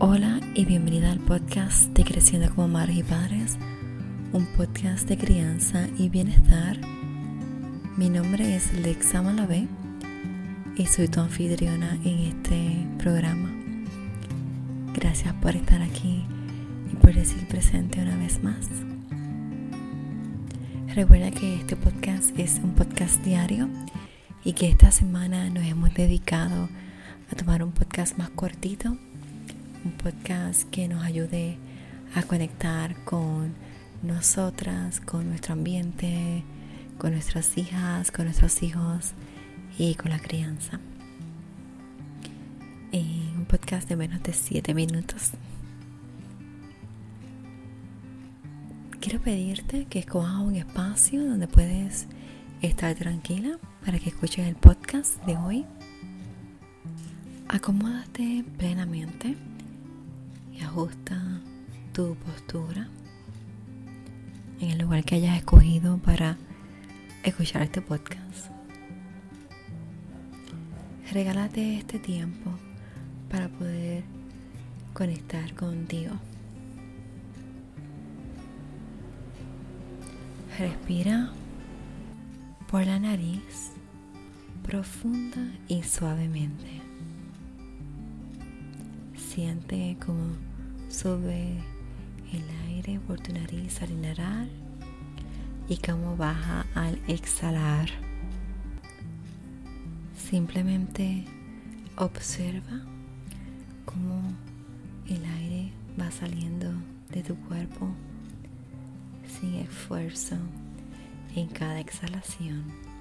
Hola y bienvenida al podcast de Creciendo como Madres y Padres, un podcast de crianza y bienestar. Mi nombre es Lexa Malavé y soy tu anfitriona en este programa. Gracias por estar aquí y por decir presente una vez más. Recuerda que este podcast es un podcast diario y que esta semana nos hemos dedicado a tomar un podcast más cortito un podcast que nos ayude a conectar con nosotras, con nuestro ambiente, con nuestras hijas, con nuestros hijos y con la crianza. un podcast de menos de 7 minutos. Quiero pedirte que escojas un espacio donde puedes estar tranquila para que escuches el podcast de hoy. Acomódate plenamente y ajusta tu postura en el lugar que hayas escogido para escuchar este podcast. Regálate este tiempo para poder conectar contigo. Respira por la nariz profunda y suavemente. Siente como sube el aire por tu nariz al inhalar y como baja al exhalar. Simplemente observa cómo el aire va saliendo de tu cuerpo sin esfuerzo en cada exhalación.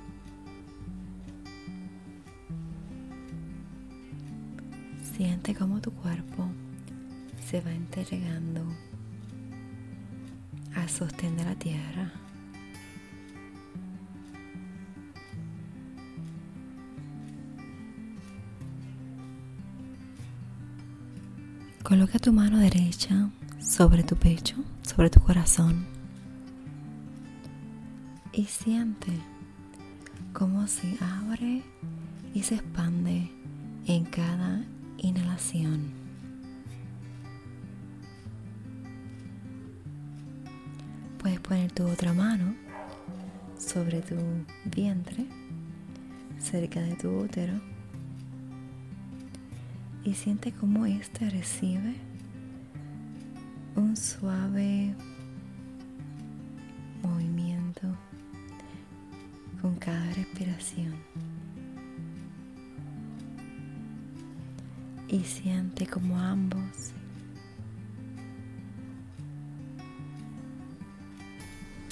Siente cómo tu cuerpo se va entregando a sostén de la tierra. Coloca tu mano derecha sobre tu pecho, sobre tu corazón y siente cómo se abre y se expande en cada inhalación. Puedes poner tu otra mano sobre tu vientre, cerca de tu útero, y siente cómo éste recibe un suave movimiento con cada respiración. Y siente como ambos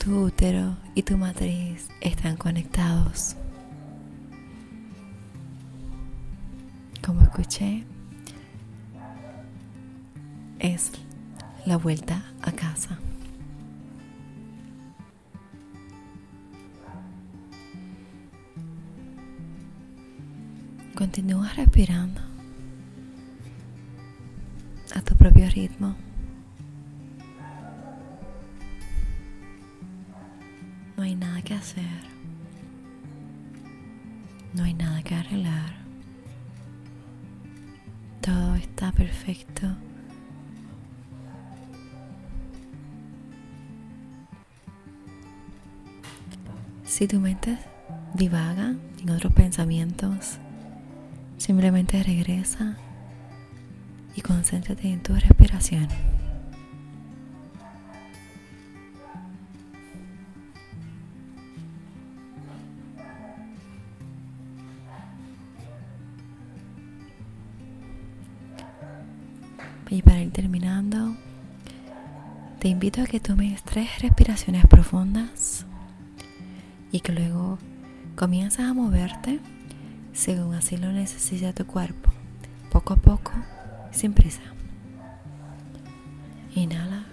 Tu útero y tu matriz están conectados. Como escuché, es la vuelta a casa. Continúa respirando a tu propio ritmo. No hay nada que hacer. No hay nada que arreglar. Todo está perfecto. Si tu mente divaga en otros pensamientos, simplemente regresa y concéntrate en tu respiración. Y para ir terminando, te invito a que tomes tres respiraciones profundas y que luego comienzas a moverte según así lo necesita tu cuerpo, poco a poco, sin prisa. Inhala.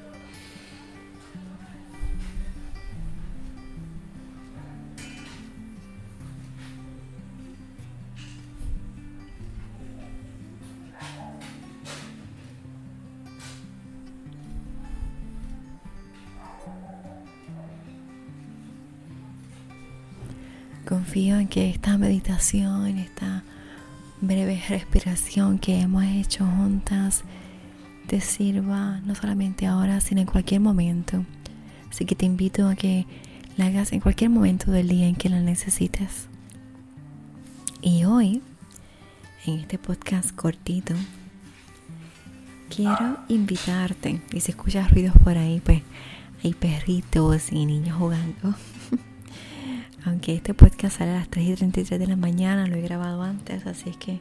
Confío en que esta meditación, esta breve respiración que hemos hecho juntas, te sirva no solamente ahora, sino en cualquier momento. Así que te invito a que la hagas en cualquier momento del día en que la necesites. Y hoy, en este podcast cortito, quiero invitarte, y si escuchas ruidos por ahí, pues hay perritos y niños jugando. Aunque este podcast sale a las 3 y 33 de la mañana, lo he grabado antes, así es que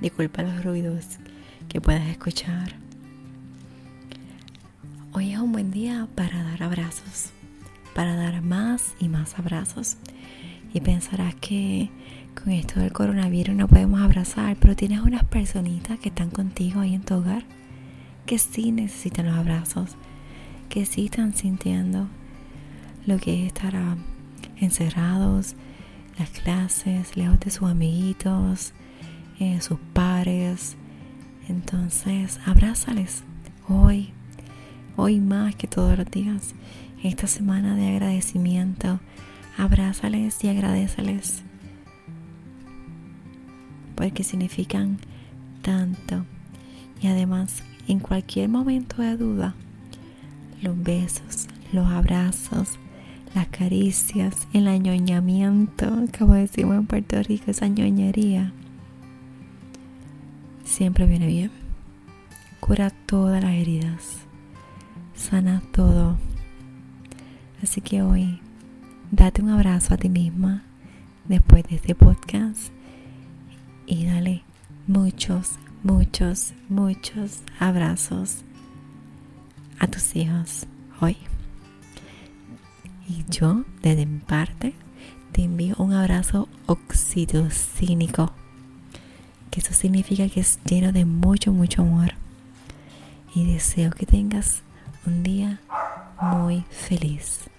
disculpa los ruidos que puedas escuchar. Hoy es un buen día para dar abrazos, para dar más y más abrazos. Y pensarás que con esto del coronavirus no podemos abrazar, pero tienes unas personitas que están contigo ahí en tu hogar que sí necesitan los abrazos, que sí están sintiendo lo que es estar ah, encerrados, las clases, lejos de sus amiguitos, eh, sus pares. Entonces, abrázales hoy, hoy más que todos los días, esta semana de agradecimiento. Abrázales y agradeceles porque significan tanto. Y además, en cualquier momento de duda, los besos, los abrazos, las caricias, el añoñamiento, como decimos en Puerto Rico, esa ñoñería, siempre viene bien. Cura todas las heridas, sana todo. Así que hoy, date un abrazo a ti misma después de este podcast y dale muchos, muchos, muchos abrazos a tus hijos hoy. Y yo, desde mi parte, te envío un abrazo oxitocínico, que eso significa que es lleno de mucho, mucho amor. Y deseo que tengas un día muy feliz.